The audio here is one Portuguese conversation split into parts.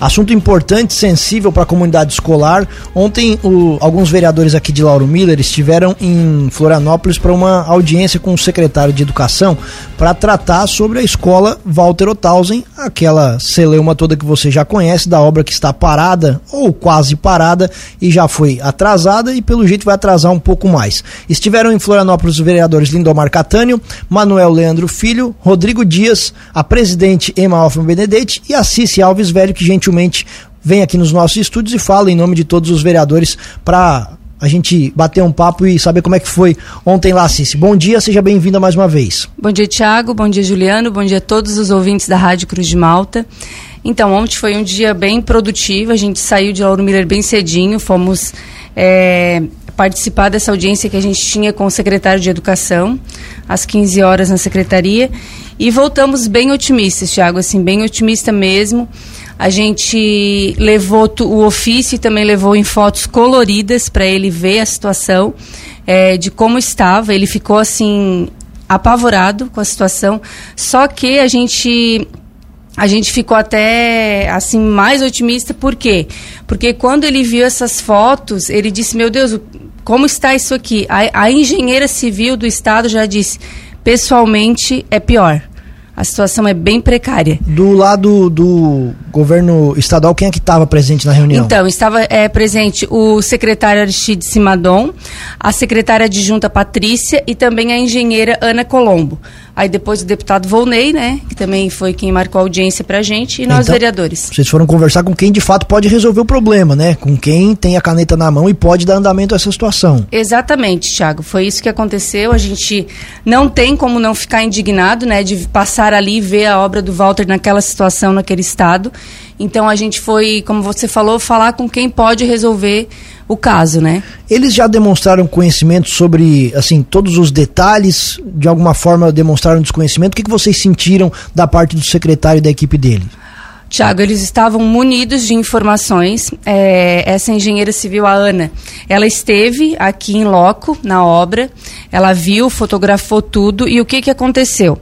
Assunto importante, sensível para a comunidade escolar. Ontem, o, alguns vereadores aqui de Lauro Miller estiveram em Florianópolis para uma audiência com o secretário de Educação para tratar sobre a escola Walter Othausen, aquela celeuma toda que você já conhece, da obra que está parada ou quase parada e já foi atrasada e pelo jeito vai atrasar um pouco mais. Estiveram em Florianópolis os vereadores Lindomar Catânio, Manuel Leandro Filho, Rodrigo Dias, a presidente Emma Hoffman Benedetti e a Cici Alves Velho, que gentilmente vem aqui nos nossos estúdios e fala em nome de todos os vereadores para a gente bater um papo e saber como é que foi ontem lá, Cici. Bom dia, seja bem-vinda mais uma vez. Bom dia, Tiago. Bom dia, Juliano. Bom dia a todos os ouvintes da Rádio Cruz de Malta. Então, ontem foi um dia bem produtivo. A gente saiu de Lauro Miller bem cedinho, fomos é, participar dessa audiência que a gente tinha com o secretário de Educação, às 15 horas na secretaria. E voltamos bem otimistas, Tiago, assim, bem otimista mesmo. A gente levou o ofício e também levou em fotos coloridas para ele ver a situação é, de como estava. Ele ficou assim apavorado com a situação. Só que a gente a gente ficou até assim mais otimista, por quê? Porque quando ele viu essas fotos, ele disse: Meu Deus, como está isso aqui? A, a engenheira civil do estado já disse: pessoalmente é pior a situação é bem precária. Do lado do governo estadual, quem é que estava presente na reunião? Então, estava é, presente o secretário Aristide Simadon, a secretária adjunta Patrícia e também a engenheira Ana Colombo. Aí depois o deputado Volney, né, que também foi quem marcou a audiência pra gente, e nós então, vereadores. Vocês foram conversar com quem de fato pode resolver o problema, né? Com quem tem a caneta na mão e pode dar andamento a essa situação. Exatamente, Thiago. Foi isso que aconteceu. A gente não tem como não ficar indignado, né, de passar ali e ver a obra do Walter naquela situação, naquele estado. Então a gente foi, como você falou, falar com quem pode resolver o caso, né? Eles já demonstraram conhecimento sobre, assim, todos os detalhes? De alguma forma demonstraram desconhecimento? O que, que vocês sentiram da parte do secretário e da equipe dele? Tiago, eles estavam munidos de informações. É, essa engenheira civil, a Ana, ela esteve aqui em loco, na obra, ela viu, fotografou tudo e o que, que aconteceu?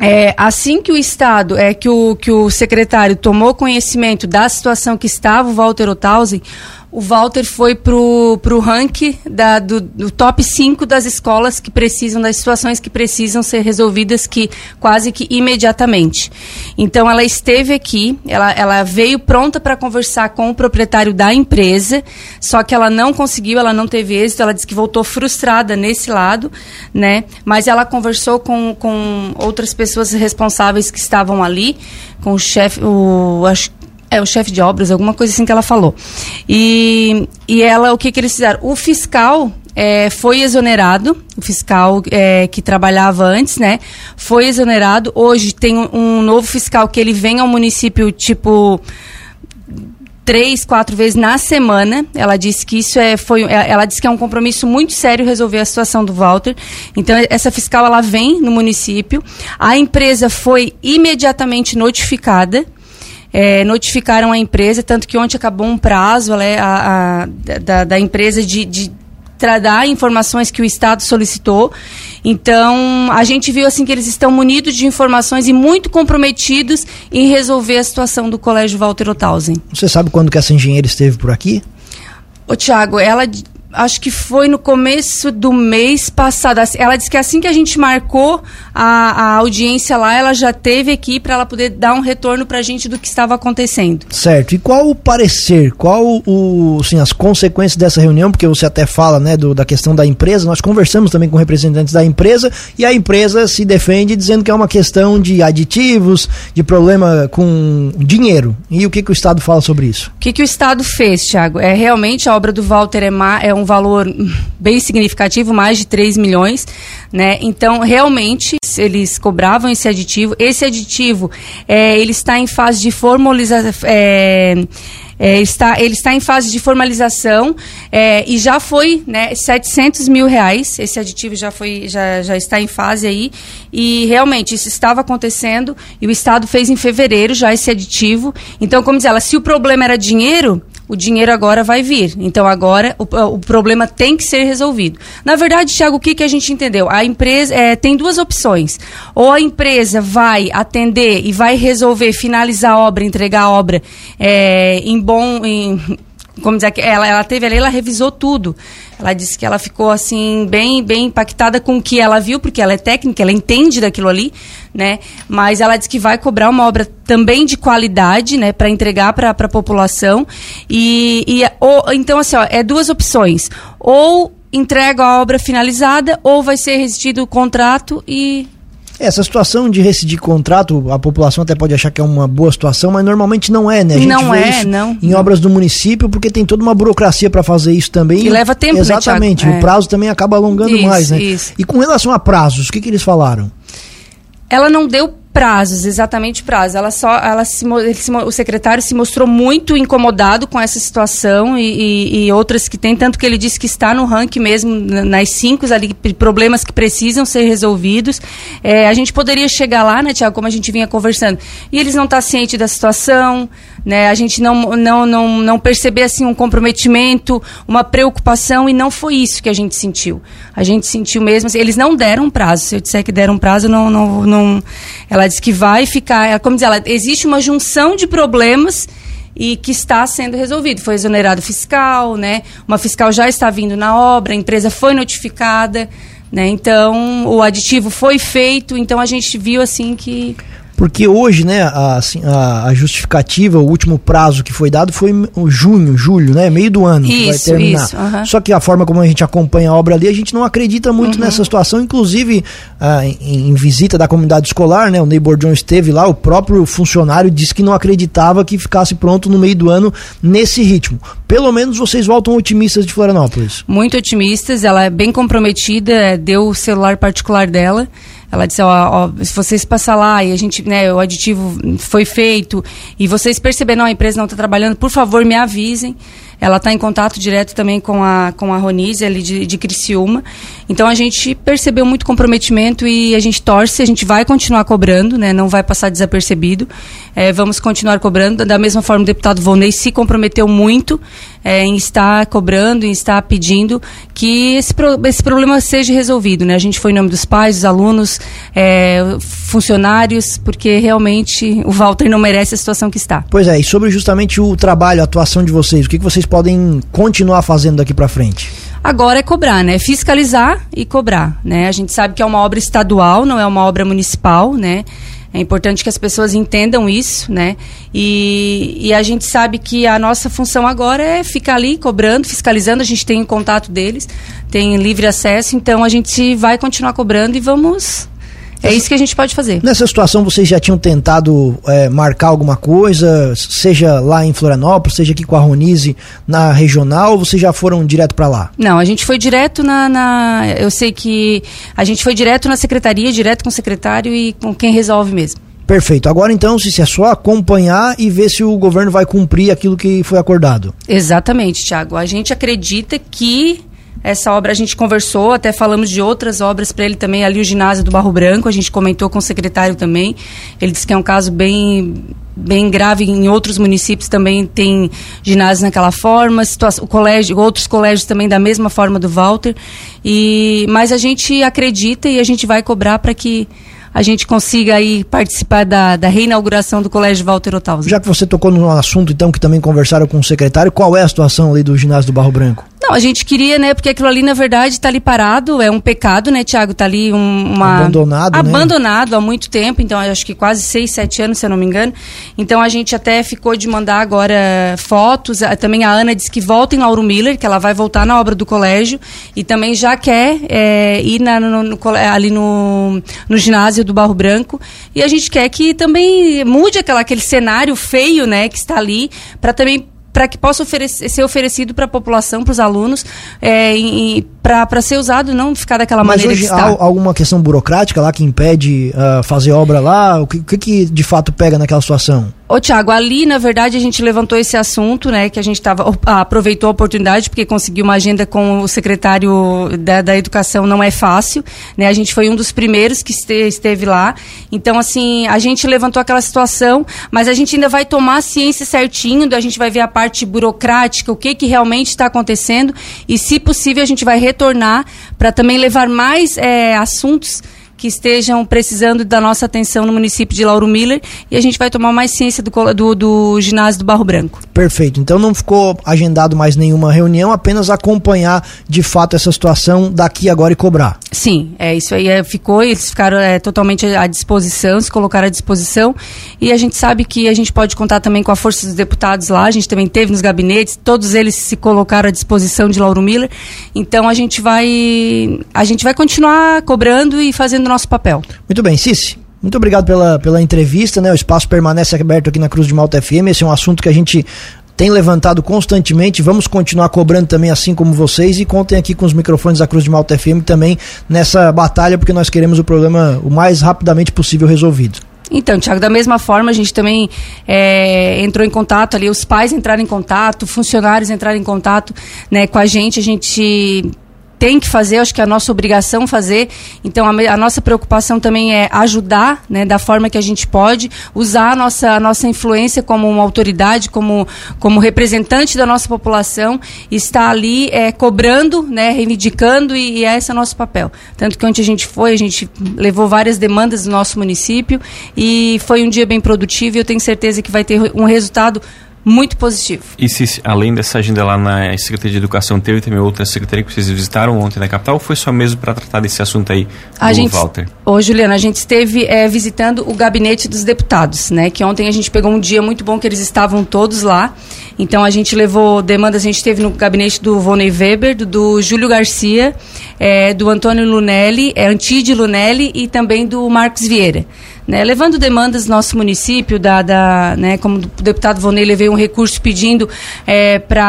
É, assim que o Estado, é que o, que o secretário tomou conhecimento da situação que estava o Walter Othausen, o Walter foi pro, pro ranking da, do, do, top 5 das escolas que precisam, das situações que precisam ser resolvidas que quase que imediatamente. Então ela esteve aqui, ela, ela veio pronta para conversar com o proprietário da empresa, só que ela não conseguiu, ela não teve êxito, ela disse que voltou frustrada nesse lado, né? Mas ela conversou com, com outras pessoas responsáveis que estavam ali, com o chefe, o acho é, o chefe de obras, alguma coisa assim que ela falou. E, e ela, o que, que eles fizeram? O fiscal é, foi exonerado, o fiscal é, que trabalhava antes, né? Foi exonerado. Hoje tem um, um novo fiscal que ele vem ao município, tipo três, quatro vezes na semana. Ela disse que isso é, foi, é, ela disse que é um compromisso muito sério resolver a situação do Walter. Então essa fiscal ela vem no município. A empresa foi imediatamente notificada é, notificaram a empresa, tanto que ontem acabou um prazo né, a, a, da, da, empresa de, de dar informações que o Estado solicitou. Então, a gente viu assim que eles estão munidos de informações e muito comprometidos em resolver a situação do Colégio Walter Othausen. Você sabe quando que essa engenheira esteve por aqui? Ô, Tiago, ela acho que foi no começo do mês passado. Ela disse que assim que a gente marcou a, a audiência lá, ela já teve aqui para ela poder dar um retorno para a gente do que estava acontecendo. Certo. E qual o parecer, qual o, assim, as consequências dessa reunião? Porque você até fala, né, do, da questão da empresa. Nós conversamos também com representantes da empresa e a empresa se defende dizendo que é uma questão de aditivos, de problema com dinheiro. E o que, que o Estado fala sobre isso? O que, que o Estado fez, Thiago? É realmente a obra do Walter é, é um valor bem significativo, mais de 3 milhões, né? Então, realmente, eles cobravam esse aditivo. Esse aditivo, é, ele está em fase de formalização. É, é, está, ele está em fase de formalização é, e já foi né, 700 mil reais. Esse aditivo já, foi, já, já está em fase aí. E realmente isso estava acontecendo e o Estado fez em fevereiro já esse aditivo. Então, como diz ela, se o problema era dinheiro, o dinheiro agora vai vir. Então agora o, o problema tem que ser resolvido. Na verdade, Tiago, o que, que a gente entendeu? A empresa é, tem duas opções. Ou a empresa vai atender e vai resolver, finalizar a obra, entregar a obra é, em bom. Em, como dizer, ela, ela teve ali, ela revisou tudo. Ela disse que ela ficou assim bem bem impactada com o que ela viu, porque ela é técnica, ela entende daquilo ali, né? Mas ela disse que vai cobrar uma obra também de qualidade, né, para entregar para a população. E, e ou, então assim, ó, é duas opções. Ou entrega a obra finalizada ou vai ser resistido o contrato e essa situação de rescindir contrato, a população até pode achar que é uma boa situação, mas normalmente não é, né? A gente não vê é, isso não. Em não. obras do município, porque tem toda uma burocracia para fazer isso também. E leva tempo, Exatamente. Né, o prazo também acaba alongando isso, mais, né? Isso. E com relação a prazos, o que, que eles falaram? Ela não deu prazos, exatamente prazos. Ela só, ela se, se, o secretário se mostrou muito incomodado com essa situação e, e, e, outras que tem, tanto que ele disse que está no ranking mesmo, nas cinco ali, problemas que precisam ser resolvidos. É, a gente poderia chegar lá, né, Tiago, como a gente vinha conversando, e eles não estão tá cientes da situação, né, a gente não, não, não, não perceber assim, um comprometimento, uma preocupação, e não foi isso que a gente sentiu. A gente sentiu mesmo, assim, eles não deram prazo, se eu disser que deram prazo, não, não, não ela diz que vai ficar, como diz ela, existe uma junção de problemas e que está sendo resolvido. Foi exonerado fiscal, né? Uma fiscal já está vindo na obra, a empresa foi notificada, né? Então, o aditivo foi feito, então a gente viu assim que porque hoje, né, a, assim, a, a, justificativa, o último prazo que foi dado foi o junho, julho, né? Meio do ano isso, que vai terminar. Isso. Só que a forma como a gente acompanha a obra ali, a gente não acredita muito uh -huh. nessa situação. Inclusive, ah, em, em, visita da comunidade escolar, né? O Neighbor John esteve lá, o próprio funcionário disse que não acreditava que ficasse pronto no meio do ano nesse ritmo. Pelo menos vocês voltam otimistas de Florianópolis. Muito otimistas, ela é bem comprometida, deu o celular particular dela. Ela disse, ó, ó, se vocês passar lá e a gente, né, o aditivo foi feito e vocês perceberam, a empresa não está trabalhando, por favor, me avisem. Ela está em contato direto também com a, com a Ronise, ali de, de Criciúma. Então a gente percebeu muito comprometimento e a gente torce, a gente vai continuar cobrando, né? Não vai passar desapercebido. É, vamos continuar cobrando. Da mesma forma, o deputado Volney se comprometeu muito é, em estar cobrando, em estar pedindo que esse, pro, esse problema seja resolvido, né? A gente foi em nome dos pais, dos alunos, é, funcionários, porque realmente o Walter não merece a situação que está. Pois é, e sobre justamente o trabalho, a atuação de vocês, o que, que vocês podem continuar fazendo daqui para frente? Agora é cobrar, né? Fiscalizar e cobrar, né? A gente sabe que é uma obra estadual, não é uma obra municipal, né? É importante que as pessoas entendam isso, né? E, e, a gente sabe que a nossa função agora é ficar ali cobrando, fiscalizando. A gente tem contato deles, tem livre acesso, então a gente vai continuar cobrando e vamos é isso que a gente pode fazer. Nessa situação, vocês já tinham tentado é, marcar alguma coisa, seja lá em Florianópolis, seja aqui com a Ronise na regional, ou vocês já foram direto para lá? Não, a gente foi direto na, na, Eu sei que a gente foi direto na secretaria, direto com o secretário e com quem resolve mesmo. Perfeito. Agora então, se é só acompanhar e ver se o governo vai cumprir aquilo que foi acordado. Exatamente, Tiago. A gente acredita que essa obra a gente conversou, até falamos de outras obras para ele também, ali o ginásio do Barro Branco, a gente comentou com o secretário também. Ele disse que é um caso bem bem grave em outros municípios também tem ginásio naquela forma, o colégio, outros colégios também da mesma forma do Walter. E mas a gente acredita e a gente vai cobrar para que a gente consiga aí participar da, da reinauguração do Colégio Walter Otausa. Já que você tocou no assunto, então, que também conversaram com o secretário, qual é a situação ali do ginásio do Barro Branco? Não, a gente queria, né? Porque aquilo ali, na verdade, está ali parado, é um pecado, né, Tiago? Está ali um, uma... Abandonado, né? Abandonado né? há muito tempo, então acho que quase seis, sete anos, se eu não me engano. Então a gente até ficou de mandar agora fotos. Também a Ana disse que volta em Lauro Miller, que ela vai voltar na obra do colégio e também já quer é, ir na, no, no, ali no, no ginásio do Barro Branco. E a gente quer que também mude aquela, aquele cenário feio, né, que está ali, para também para que possa oferecer, ser oferecido para a população, para os alunos, é, para ser usado, não ficar daquela Mas maneira hoje que está. há alguma questão burocrática lá que impede uh, fazer obra lá? O que, que de fato pega naquela situação? Ô, Tiago, ali, na verdade, a gente levantou esse assunto, né? Que a gente tava, aproveitou a oportunidade, porque conseguir uma agenda com o secretário da, da Educação não é fácil, né? A gente foi um dos primeiros que este, esteve lá. Então, assim, a gente levantou aquela situação, mas a gente ainda vai tomar a ciência certinho, a gente vai ver a parte burocrática, o que, que realmente está acontecendo, e, se possível, a gente vai retornar para também levar mais é, assuntos que estejam precisando da nossa atenção no município de Lauro Miller e a gente vai tomar mais ciência do, do, do ginásio do Barro Branco. Perfeito. Então não ficou agendado mais nenhuma reunião, apenas acompanhar de fato essa situação daqui agora e cobrar. Sim, é isso aí é, ficou, eles ficaram é, totalmente à disposição, se colocaram à disposição e a gente sabe que a gente pode contar também com a força dos deputados lá, a gente também teve nos gabinetes, todos eles se colocaram à disposição de Lauro Miller, então a gente vai a gente vai continuar cobrando e fazendo nosso papel. Muito bem, Cici. Muito obrigado pela, pela entrevista, né? O espaço permanece aberto aqui na Cruz de Malta FM. Esse é um assunto que a gente tem levantado constantemente. Vamos continuar cobrando também, assim como vocês, e contem aqui com os microfones da Cruz de Malta FM também nessa batalha, porque nós queremos o problema o mais rapidamente possível resolvido. Então, Tiago, da mesma forma, a gente também é, entrou em contato ali, os pais entraram em contato, funcionários entraram em contato né, com a gente, a gente tem que fazer, acho que é a nossa obrigação fazer. Então a, a, nossa preocupação também é ajudar, né, da forma que a gente pode, usar a nossa, a nossa influência como uma autoridade, como, como representante da nossa população, estar ali é, cobrando, né, reivindicando e, e é esse é o nosso papel. Tanto que onde a gente foi, a gente levou várias demandas do nosso município e foi um dia bem produtivo e eu tenho certeza que vai ter um resultado muito positivo. E se, além dessa agenda lá na Secretaria de Educação, teve também outra secretaria que vocês visitaram ontem na capital ou foi só mesmo para tratar desse assunto aí a gente, Walter? Ô, Juliana, a gente esteve é, visitando o gabinete dos deputados, né? Que ontem a gente pegou um dia muito bom que eles estavam todos lá. Então a gente levou demandas, a gente teve no gabinete do Vonei Weber, do, do Júlio Garcia, é, do Antônio Lunelli, é, Antide Lunelli e também do Marcos Vieira né, levando demandas do nosso município, da, da, né, como o deputado Vonei levei um recurso pedindo é, para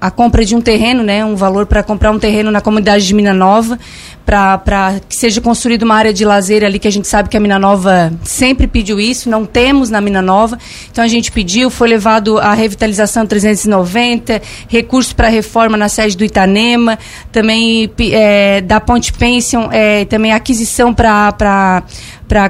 a, a, compra de um terreno, né, um valor para comprar um terreno na comunidade de Mina Nova, para que seja construída uma área de lazer ali, que a gente sabe que a Mina Nova sempre pediu isso, não temos na Mina Nova, então a gente pediu, foi levado a revitalização 390, recurso para reforma na sede do Itanema, também é, da Ponte Pension, é, também aquisição para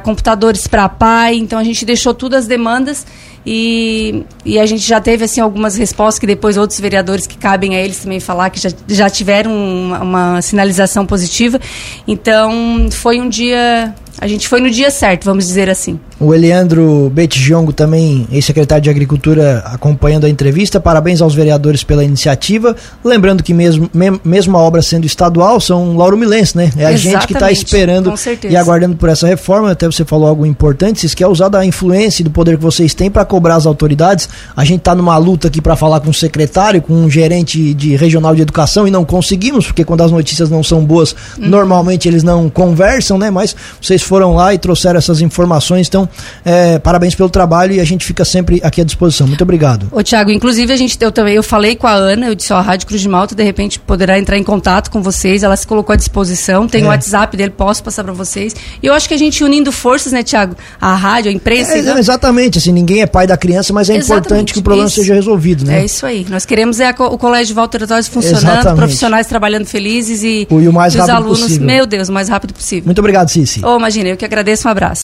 computadores para pai. Então a gente deixou todas as demandas e, e a gente já teve assim algumas respostas que depois outros vereadores que cabem a eles também falar que já, já tiveram uma, uma sinalização positiva. Então foi um dia a gente foi no dia certo, vamos dizer assim. O Eliandro Betjongo, também ex-secretário de Agricultura, acompanhando a entrevista. Parabéns aos vereadores pela iniciativa. Lembrando que mesmo, mesmo a obra sendo estadual, são Lauro Milense, né? É a Exatamente, gente que está esperando e aguardando por essa reforma. Até você falou algo importante, se quer usar da influência e do poder que vocês têm para cobrar as autoridades. A gente está numa luta aqui para falar com o secretário, com um gerente de regional de educação e não conseguimos, porque quando as notícias não são boas, uhum. normalmente eles não conversam, né? Mas vocês foram lá e trouxeram essas informações. Então, é, parabéns pelo trabalho e a gente fica sempre aqui à disposição. Muito obrigado. Ô, Tiago, inclusive a gente, eu também, eu falei com a Ana, eu disse, ó, a Rádio Cruz de Malta de repente poderá entrar em contato com vocês. Ela se colocou à disposição. Tem é. o WhatsApp dele, posso passar para vocês. E eu acho que a gente unindo forças, né, Tiago? A rádio, a imprensa. É. Exatamente, assim, ninguém é pai da criança, mas é exatamente, importante que o problema isso. seja resolvido, né? É isso aí. Nós queremos é o Colégio Walter Torres funcionando, exatamente. profissionais trabalhando felizes e, o, e o mais rápido alunos, possível. meu Deus, o mais rápido possível. Muito obrigado, Cici. Oh, eu que agradeço, um abraço.